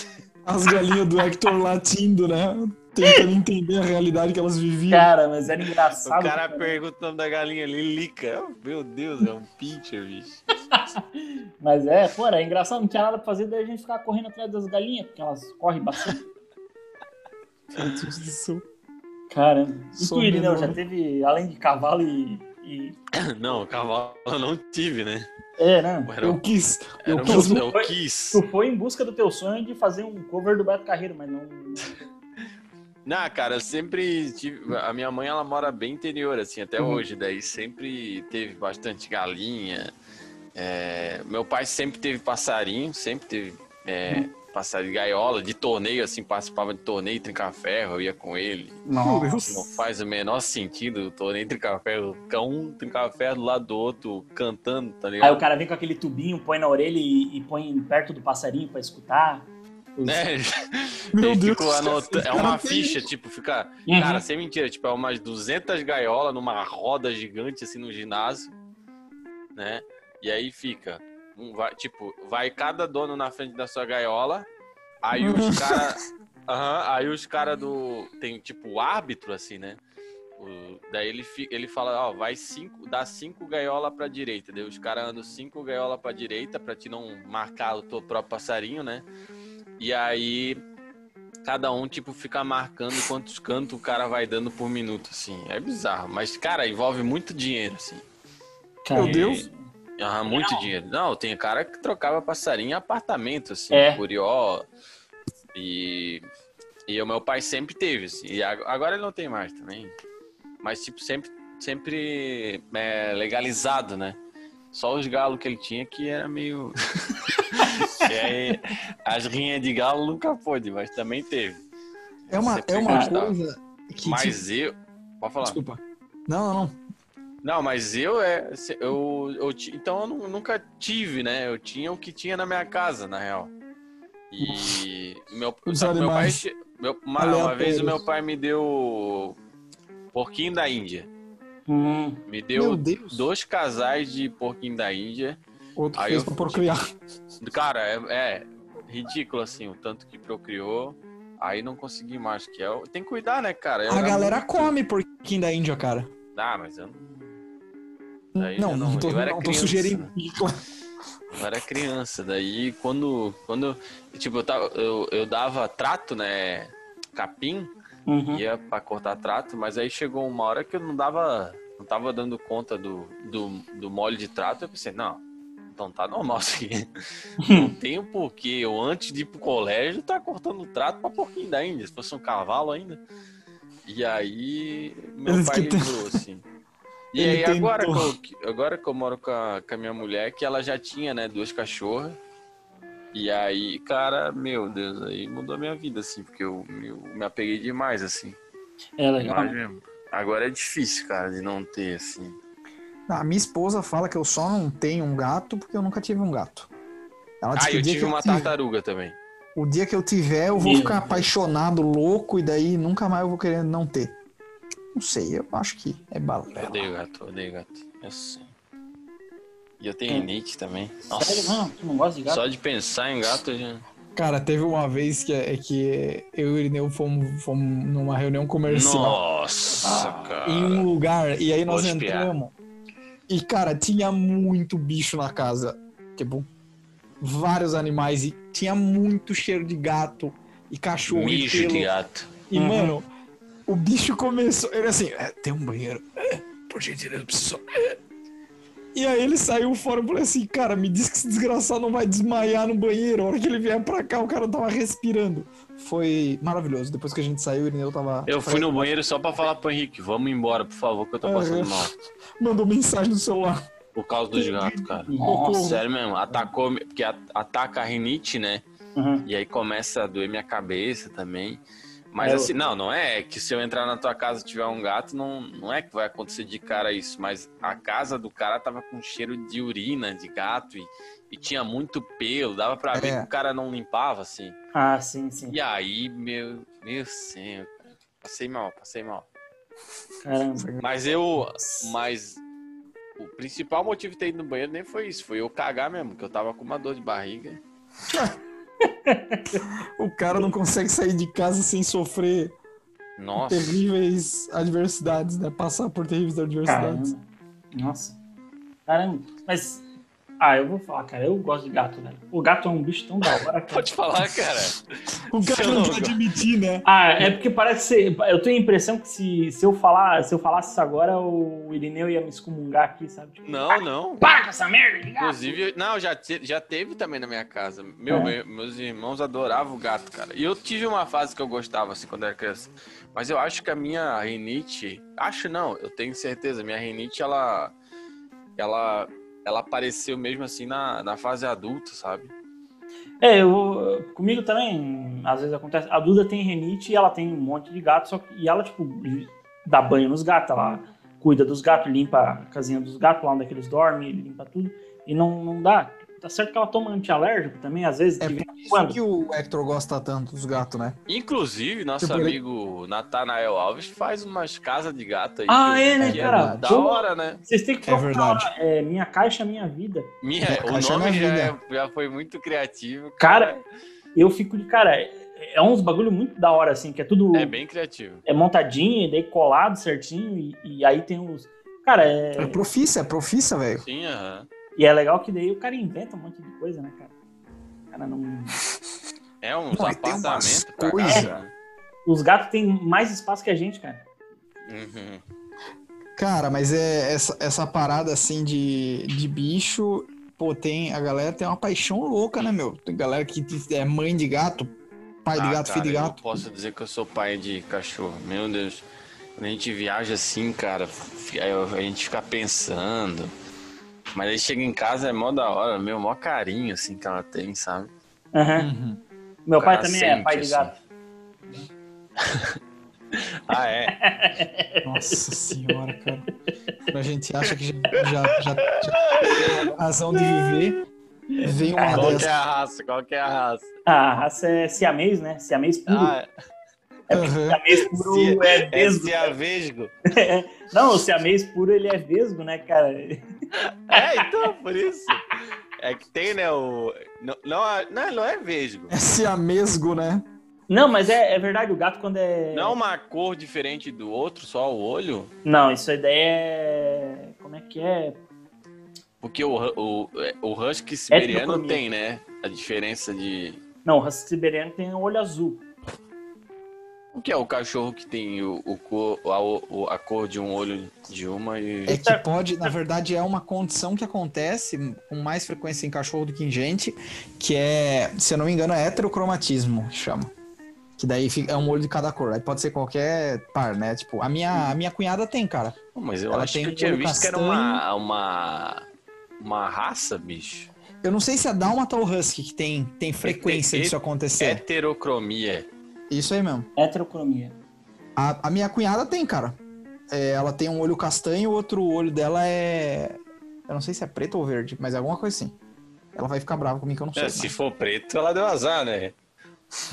As galinhas do Hector latindo, né? Tentando entender a realidade que elas viviam. cara, mas era O engraçado. cara pergunta o nome da galinha Lilica. Meu Deus, é um pincher, bicho. [LAUGHS] Mas é, pô, era engraçado, não tinha nada pra fazer, daí a gente ficava correndo atrás das galinhas, porque elas correm bastante. Caramba. E tu, Irineu, já teve, além de cavalo e. e- [COUGHS] Não, cavalo eu não tive, né? É, né? Era, Eu quis. era Eu um- quis. eu quis. Tu foi em busca do teu sonho de fazer um cover do Beto Carreiro, mas não. [LAUGHS] Não, cara, eu sempre tive. A minha mãe, ela mora bem interior, assim, até Uhum. hoje. Daí sempre teve bastante galinha. É, Meu pai sempre teve passarinho, sempre teve é, passarinho de gaiola, de torneio, assim, participava de torneio trinca-ferro, eu ia com ele. Deus. Não faz o menor sentido o torneio trinca-ferro, um trinca-ferro do lado do outro, cantando, tá Aí ligado? o cara vem com aquele tubinho, põe na orelha e, e põe perto do passarinho pra escutar. Os- Né? [LAUGHS] [LAUGHS] Meu Ele Deus. ficou anota- É uma ficha, tipo, fica. Uhum. Cara, sem mentira, tipo, é umas 200 gaiolas numa roda gigante, assim, no ginásio, né? E aí fica. Um vai, tipo, vai cada dono na frente da sua gaiola, aí [LAUGHS] os caras. aí os caras do. Tem, tipo, o árbitro, assim, né? O- daí ele, ele fala, ó, vai cinco, dá cinco gaiola pra direita. Daí os caras andam cinco gaiola pra direita pra te não marcar o teu próprio passarinho, né? E aí cada um, tipo, fica marcando quantos cantos o cara vai dando por minuto, assim. É bizarro. Mas, cara, envolve muito dinheiro, assim. Meu Deus. Ah, muito dinheiro. Não, tem cara que trocava passarinho em apartamento, assim, É. curió. E, e o meu pai sempre teve, assim. E ag- agora ele não tem mais também. Mas, tipo, sempre, sempre é, legalizado, né? Só os galos que ele tinha que era meio. [LAUGHS] e aí, as rinhas de galo nunca pôde, mas também teve. É uma, Sempre é uma gostava. coisa que. tipo, Mas eu. Pode falar. Desculpa. Não, não, não. Não, mas eu é. Eu, eu, então eu nu- nunca tive, né? Eu tinha o que tinha na minha casa, na real. E [LAUGHS] meu, sabe, meu pai. Meu, uma, uma vez o meu pai me deu porquinho da Índia. Hum, Me deu dois casais de porquinho da Índia. Outro Aí fez eu- pra procriar. [LAUGHS] Cara, é, é ridículo assim, o tanto que procriou. Aí não consegui mais, que é, tem que cuidar, né, cara? Eu A era galera muito- come porquinho da Índia, cara. Ah, mas eu não. Daí não, eu não, tô, eu era não tô criança, sugerindo. né? Eu era criança, daí quando, quando tipo, eu, tava, eu, eu dava trato, né, capim, Uhum. ia pra cortar trato, mas aí chegou uma hora que eu não dava, não tava dando conta do, do, do mole de trato, eu pensei, não, então tá normal isso aqui. [LAUGHS] Não tem o porquê, eu antes de ir pro colégio, tá cortando trato pra porquinho da Índia, se fosse um cavalo ainda. E aí, meu Eles pai livrou, assim. E aí, agora que, eu, agora que eu moro com a, com a minha mulher, que ela já tinha, né, duas cachorras. E aí, cara, meu Deus, aí mudou a minha vida, assim, porque eu, eu me apeguei demais, assim. É legal. Mesmo. Agora é difícil, cara, de não ter, assim. A minha esposa fala que eu só não tenho um gato porque eu nunca tive um gato. Ela Ah, eu dia tive que uma tiver- tartaruga também. O dia que eu tiver, eu vou Meu ficar Deus. apaixonado, louco, e daí nunca mais eu vou querer não ter. Não sei, eu acho que é Eu balela. odeio gato, eu odeio gato. Eu sei. E eu tenho É. rinite também. Sério, Nossa, não, tu não gosta de gato? só de pensar em gato eu já... Cara, teve uma vez que, é que eu e o Irineu fomos, fomos numa reunião comercial Nossa, cara. em um lugar, e aí nós entramos. E, cara, tinha muito bicho na casa. Tipo, vários animais. E tinha muito cheiro de gato e cachorro e Mijo pelo. de gato. E, Uhum. mano, o bicho começou. Ele assim, "É, tem um banheiro. É, por gentileza, eu preciso. só-" É. E aí ele saiu fora e falou assim, cara, me diz que esse desgraçado não vai desmaiar no banheiro. A hora que ele vier pra cá, o cara tava respirando. Foi maravilhoso. Depois que a gente saiu, o Irineu tava. Eu fui no banheiro só pra falar pro Henrique, vamos embora, por favor, que eu tô passando mal. Mandou mensagem no celular. Por causa dos gatos, cara. Nossa. Sério mesmo, atacou, porque ataca a rinite, né? Uhum. E aí começa a doer minha cabeça também. Mas Eu- assim, não, não é que se eu entrar na tua casa e tiver um gato, não, não é que vai acontecer de cara isso. Mas a casa do cara tava com cheiro de urina de gato e, e tinha muito pelo, dava pra ver É. que o cara não limpava, assim. Ah, sim, sim. E aí, meu, meu senhor, passei mal, passei mal. Caramba. Mas eu, mas o principal motivo de ter ido no banheiro nem foi isso, foi eu cagar mesmo, que eu tava com uma dor de barriga. [LAUGHS] O cara não consegue sair de casa sem sofrer Nossa. terríveis adversidades, né? Passar por terríveis adversidades. Caramba. Nossa. Caramba. Mas. Ah, eu vou falar, cara. Eu gosto de gato, velho. O gato é um bicho tão da hora, cara. Pode falar, cara. O Eu não quer admitir, né? Ah, é porque parece ser. Eu tenho a impressão que se, se, eu, falar, se eu falasse isso agora, o Irineu ia me excomungar aqui, sabe? Tipo, Não, não. para com essa merda de gato! Inclusive, não, já, te- já teve também na minha casa. Meu, É. meu- meus irmãos adoravam o gato, cara. E eu tive uma fase que eu gostava, assim, quando era criança. Mas eu acho que a minha rinite. Acho não, eu tenho certeza. Minha rinite, ela. Ela. Ela apareceu mesmo assim na, na fase adulta, sabe? É, eu, comigo também, às vezes acontece. A Duda tem renite e ela tem um monte de gato, só que, e ela, tipo, dá banho nos gatos, ela cuida dos gatos, limpa a casinha dos gatos, lá onde é eles dormem, limpa tudo. E não, não dá. Tá certo que ela toma antialérgico também, às vezes, É por isso quando. que o Hector gosta tanto dos gatos, né? Inclusive, nosso Tipo, ele- amigo Natanael Alves faz umas casas de gato aí. Ah, é, né, que cara? Da Como- hora, né? Vocês têm que É procurar verdade. lá, é, Minha Caixa Minha Vida. Minha, É, o nome minha já, é- já foi muito criativo. Cara, eu fico de cara. É, é uns bagulho muito da hora, assim, que é tudo É bem criativo. é montadinho, e daí colado certinho, e, e aí tem os. Cara, é. É profissa, é profissa, velho. Sim, aham. E é legal que daí o cara inventa um monte de coisa, né, cara? O cara não. É uns umas apartamentos pra coisas. casa. Os gatos têm mais espaço que a gente, cara. Uhum. Cara, mas é essa, essa parada assim de, de bicho, pô, tem. A galera tem uma paixão louca, né, meu? Tem galera que é mãe de gato, pai de Ah, gato, filho de cara, gato. Eu posso dizer que eu sou pai de cachorro. Meu Deus. Quando a gente viaja assim, cara, eu- a gente fica pensando. Mas aí chega em casa é mó da hora, meu, mó carinho assim que ela tem, sabe? Aham. Uhum. Meu pai também é pai de assim. gato. [LAUGHS] Ah, é? [LAUGHS] Nossa senhora, cara. A gente acha que já, já, já, já tem razão de viver. Vem uma Qual que dessa. é a raça? Qual que é a raça? A raça é siamês, né? Siamês puro. Ah, Aham. Siamês puro Se- é é vesgo. siavesgo. [LAUGHS] Não, o siamês puro ele é vesgo, né, cara? É, então, por isso. É que tem, né, o... Não, não, não, não é vesgo. É siamesgo, né? Não, mas é, é verdade, o gato quando é. Não uma cor diferente do outro, só o olho? Não, isso aí daí é. Como é que é? Porque o, o, o husky siberiano Etnocromia. tem, né? A diferença de... Não, o husky siberiano tem o olho azul. O que é o cachorro que tem o, o cor, a, a cor de um olho de uma e... É que pode, na verdade, é uma condição que acontece com mais frequência em cachorro do que em gente, que é, se eu não me engano, é heterocromatismo, que chama. Que daí fica- é um olho de cada cor. Aí pode ser qualquer par, né? Tipo, a minha, a minha cunhada tem, cara. Mas eu Ela acho tem que eu um tinha visto que era castanho. uma, uma, uma raça, bicho. Eu não sei se é Dálmata ou Husky que tem, tem frequência É- disso acontecer. Heterocromia. Isso aí mesmo. Heterocromia. A, a minha cunhada tem, cara. É, ela tem um olho castanho, o outro olho dela é. Eu não sei se é preto ou verde, mas é alguma coisa assim. Ela vai ficar brava comigo que eu não sei. É, se for preto, ela deu azar, né?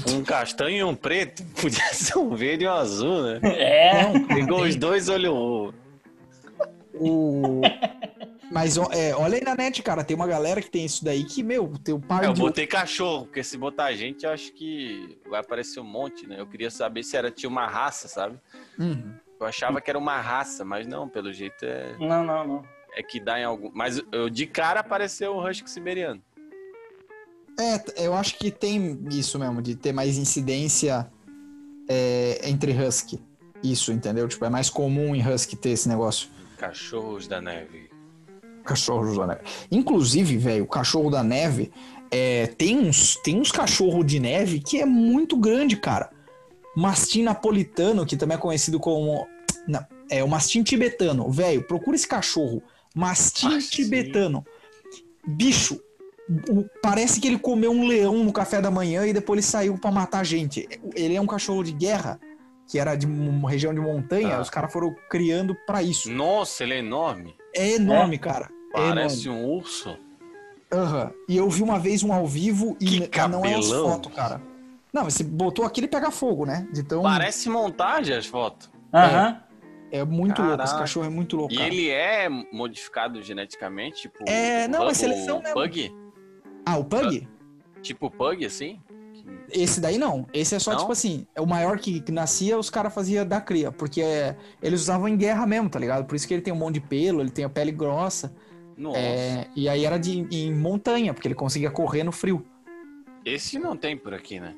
Um castanho e um preto. [LAUGHS] Podia ser um verde e um azul, né? É. Pegou os dois olhos. O... Mas é, olha aí na net, cara, tem uma galera que tem isso daí que, meu, tem o par É, eu de. botei cachorro, porque se botar gente, eu acho que vai aparecer um monte, né? Eu queria saber se era tinha uma raça, sabe? Uhum. Eu achava que era uma raça, mas não, pelo jeito é, Não, não, não. é que dá em algum. Mas eu, de cara apareceu o Husky siberiano. É, eu acho que tem isso mesmo, de ter mais incidência é, entre Husky. Isso, entendeu? Tipo, é mais comum em Husky ter esse negócio. Cachorros da neve. Cachorros da neve. Inclusive, velho, o cachorro da neve é, tem uns, tem uns cachorros de neve que é muito grande, cara. Mastim napolitano, que também é conhecido como. na- é o mastim tibetano. Velho, procura esse cachorro. Mastim Mastim. tibetano. Bicho, o- parece que ele comeu um leão no café da manhã e depois ele saiu pra matar gente. Ele é um cachorro de guerra, que era de uma região de montanha. Ah. Os caras foram criando pra isso. Nossa, ele é enorme. É enorme, cara. É enorme. Parece um urso. Aham. E eu vi uma vez um ao vivo e não é as fotos, cara. Não, mas você botou aqui ele pega fogo, né? Então Parece montagem as fotos. Aham. é muito louco. Esse Caraca. cachorro é muito louco, E cara. ele é modificado geneticamente, tipo. É, não, é o seleção mesmo. Pug? Ah, o Pug? Tipo Pug, assim? Esse daí não. Esse é só, Não? tipo assim, é o maior que, que nascia, os caras faziam da cria. Porque é, eles usavam em guerra mesmo, tá ligado? Por isso que ele tem um monte de pelo, ele tem a pele grossa. Nossa. É, e aí era de, em montanha, porque ele conseguia correr no frio. Esse não tem por aqui, né?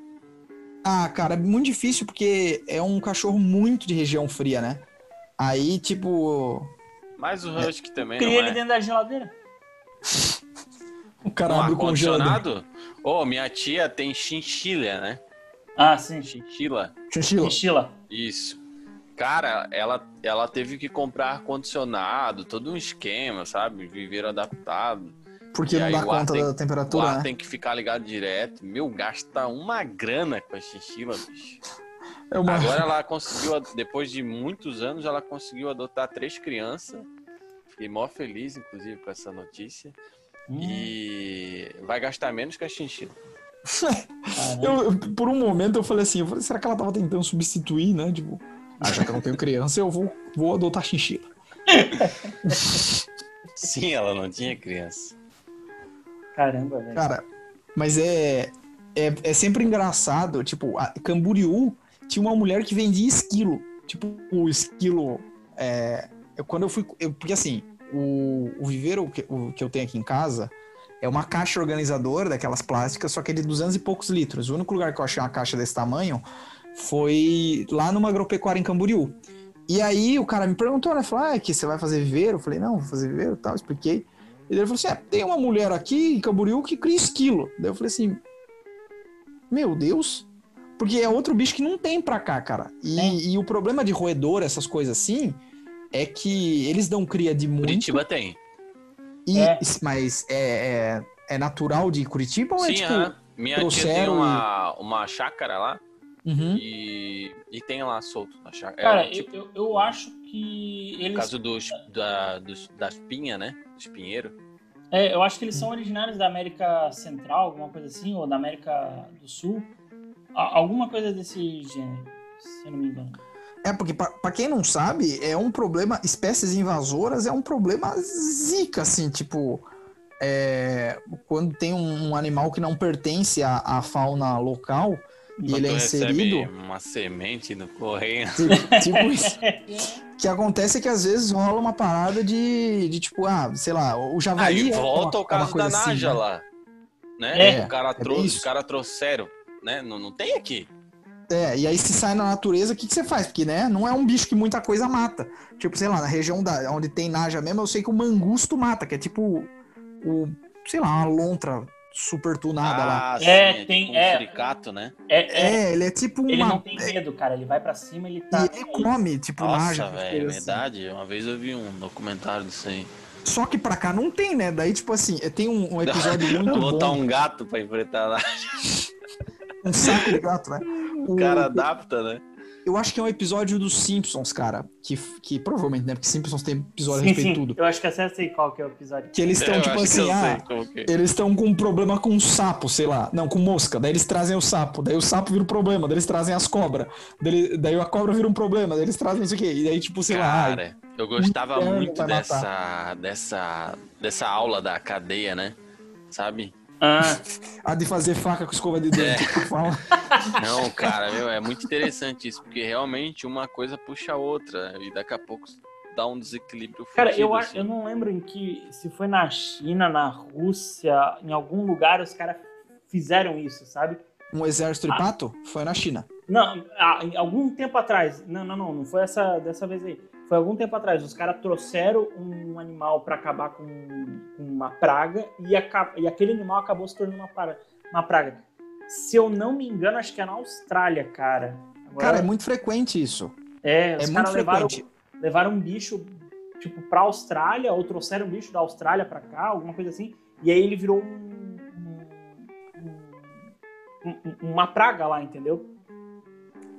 Ah, cara, é muito difícil porque é um cachorro muito de região fria, né? Aí, tipo, Mas o Husky também Cria não ele é. dentro da geladeira. O cara Um abre o congelador. Ô, minha tia tem chinchilha, né? Ah, sim. Chinchila. Chinchila. Mochila. Isso. Cara, ela, ela teve que comprar ar-condicionado, todo um esquema, sabe? Viveiro adaptado. Porque E não aí dá o conta tem- da O temperatura, ar né? tem que ficar ligado direto. Meu, gasta uma grana com a chinchila, bicho. É uma... Agora ela conseguiu, depois de muitos anos, ela conseguiu adotar três crianças. Fiquei mó feliz, inclusive, com essa notícia. Hum, E vai gastar menos que a chinchila. [LAUGHS] eu- por um momento eu falei assim, eu falei, será que ela tava tentando substituir, né? Tipo, ah, já que eu não tenho criança, eu vou, vou adotar chinchila. [LAUGHS] Sim, ela não tinha criança. Caramba, velho. Cara, mas é, é, é sempre engraçado, tipo, a Camboriú tinha uma mulher que vendia esquilo. Tipo, o esquilo. É, eu- quando eu fui. eu- porque assim, o, o viveiro que, o, que eu tenho aqui em casa é uma caixa organizadora daquelas plásticas, só que é de 200 e poucos litros. O único lugar que eu achei uma caixa desse tamanho foi lá numa agropecuária em Camboriú. E aí o cara me perguntou, né? Falou, ah, é que você vai fazer viveiro? Eu falei, não, vou fazer viveiro e tal, expliquei. E ele falou assim: é, tem uma mulher aqui em Camboriú que cria esquilo. Daí eu falei assim: Meu Deus. Porque é outro bicho que não tem pra cá, cara. E, e o problema de roedor, essas coisas assim, é que eles dão cria de muito. Curitiba tem. E, É. Mas é, é, é natural de Curitiba ou é Sim, tipo. aham. minha tia tem uma, uma chácara lá Uhum. e, e tem lá solto na chácara. Cara, é, tipo, eu, eu, acho que por eles. causa dos, da, dos, das pinhas, né? Dos pinheiros. É, eu acho que eles são originários da América Central, alguma coisa assim, ou da América do Sul. Alguma coisa desse gênero, se eu não me engano. É, porque pra quem não sabe, é um problema. Espécies invasoras é um problema zica, assim, tipo. é, quando tem um, um animal que não pertence à, à fauna local, e ele é inserido. uma semente no correio. Tipo, tipo [LAUGHS] isso. O que acontece é que às vezes rola uma parada de, de tipo, ah, sei lá, o Javali. Aí é volta uma- o caso uma coisa da assim, Naja né? lá. Né? É, o cara é trouxe, isso. os caras trouxeram, né? Não, não tem aqui. É, e aí se sai na natureza, o que, que você faz? Porque, né, não é um bicho que muita coisa mata. Tipo, sei lá, na região da, onde tem naja mesmo, eu sei que o mangusto mata, que é tipo o, sei lá, uma lontra super tunada lá. ah, sim, É, é, tem- tipo um é. suricato, né? É, é, É, ele é tipo uma... ele não tem medo, cara. Ele vai pra cima, ele tá. E ele come, tipo, naja. Nossa, velho, é assim. verdade. Uma vez eu vi um documentário disso aí. Só que pra cá não tem, né? Daí, tipo assim, tem um, um episódio [LAUGHS] muito Vou botar bom, um gato pra enfrentar lá. [LAUGHS] um saco de gato, né? O cara adapta, né? Eu acho que é um episódio dos Simpsons, cara. Que, que provavelmente, né? Porque Simpsons tem episódio a Sim, respeito de tudo. Eu acho que até sei qual que é o episódio. Que eles estão, Eu tipo assim, eu ah, que- eles estão com um problema com sapo, sei lá. Não, com mosca. Daí eles trazem o sapo. Daí o sapo vira um problema. Daí eles trazem as cobras. Daí, daí a cobra vira um problema. Daí eles trazem não sei o quê. E daí, tipo, sei lá. ai, Cara, eu gostava muito dessa, dessa, dessa aula da cadeia, né? Sabe? Ah, [LAUGHS] a de fazer faca com escova de dente. fala. Não, cara, meu, é muito interessante isso, porque realmente uma coisa puxa a outra e daqui a pouco dá um desequilíbrio cara, fudido, eu, acho, assim. eu não lembro em que. Se foi na China, na Rússia, em algum lugar os caras fizeram isso, sabe? Um exército de pato foi na China. Não, há- em algum tempo atrás. Não, não, não, não foi essa dessa vez aí. Foi algum tempo atrás. Os caras trouxeram um animal pra acabar com, uma praga e, e aquele animal acabou se tornando uma, para- uma praga. Se eu não me engano, acho que é na Austrália, cara. Agora- Cara, é muito frequente isso. é, É os muito caras levaram, frequente. levaram um bicho tipo pra Austrália ou trouxeram um bicho da Austrália pra cá, alguma coisa assim. E aí ele virou um, um- um- uma praga lá, entendeu?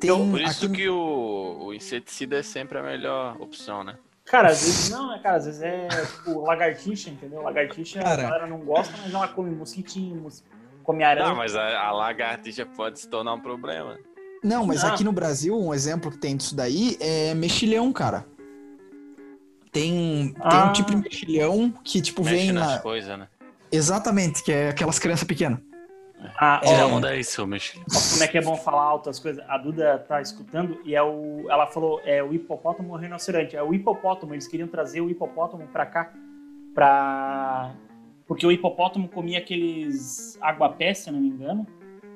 Tem Por isso aqui- que o, o inseticida é sempre a melhor opção, né? Cara, às vezes não, né, cara? Às vezes é tipo lagartixa, entendeu? Lagartixa Cara. a galera não gosta, mas ela come mosquitinho, mos- come aranha. Não, mas a, a lagartixa pode se tornar um problema. Não, mas Não. aqui no Brasil, um exemplo que tem disso daí é mexilhão, cara. Tem, tem Ah. um tipo de mexilhão que, tipo, Mexe vem nas na. coisas, né? Exatamente, que é aquelas crianças pequenas. Ah, ó, Tira É. a onda aí, seu mexilhão. ó, como é que é bom falar altas coisas. A Duda tá escutando e é o, ela falou é o hipopótamo ou rinoceronte. É o hipopótamo. Eles queriam trazer o hipopótamo pra cá, pra porque o hipopótamo comia aqueles água-pé, se eu não me engano.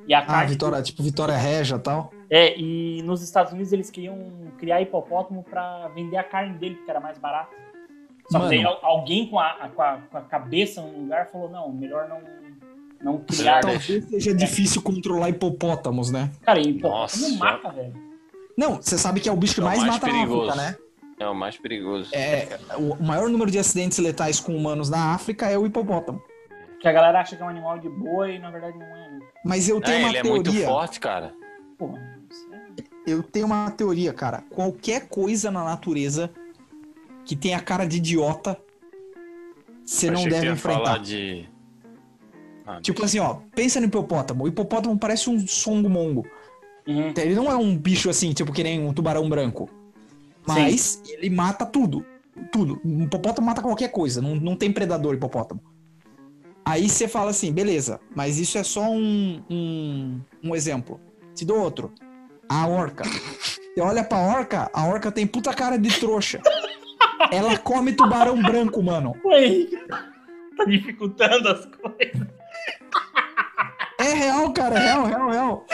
E a Ah, carne Vitória, tipo Vitória Regia e tal. É, e nos Estados Unidos eles queriam criar hipopótamo pra vender a carne dele, porque era mais barato. Só que Mano. daí al- alguém com a, com, a, com a cabeça no lugar falou, não, melhor não, não criar. Talvez seja difícil controlar hipopótamos, né? Cara, hipopótamo Nossa. mata, velho. Não, você sabe que é o bicho que É mais, mais mata perigoso. na África, né? É o mais perigoso. É, o maior número de acidentes letais com humanos na África é o hipopótamo. Que a galera acha que é um animal de boa e na verdade não é, né? Mas eu tenho É, uma ele é teoria. muito forte, cara. É- Eu tenho uma teoria, cara. Qualquer coisa na natureza que tem a cara de idiota, você não deve enfrentar. falar de... Ah, Tipo assim, ó, pensa no hipopótamo. O hipopótamo parece um songo-mongo. Uhum. Ele não é um bicho assim, tipo que nem um tubarão branco. Mas ele mata tudo. Tudo. Um hipopótamo mata qualquer coisa. Não, não tem predador hipopótamo. Aí você fala assim, beleza, mas isso é só um, um, um exemplo. Te dou outro. A orca. Você olha pra orca, a orca tem puta cara de trouxa. Ela come tubarão branco, mano. Ué, tá dificultando as coisas. É real, cara, é real, real, real.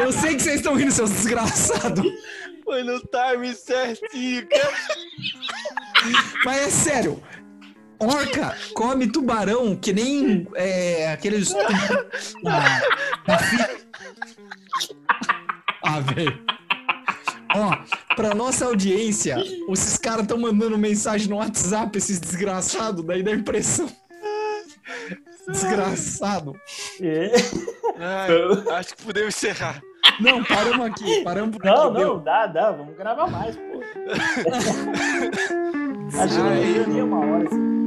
Eu sei que vocês estão rindo, seus desgraçados. Foi no time certinho, cara. Mas é sério. Orca come tubarão que nem é, aqueles. [LAUGHS] Fi- Ah, velho. Ó, pra nossa audiência, esses caras estão mandando mensagem no WhatsApp, esses desgraçados, daí dá impressão. Desgraçado. É. Ai, acho que podemos encerrar. Não, paramos aqui, paramos por Não, aqui. não, deu. dá, dá, vamos gravar mais, pô. [LAUGHS] Acho que não uma hora assim.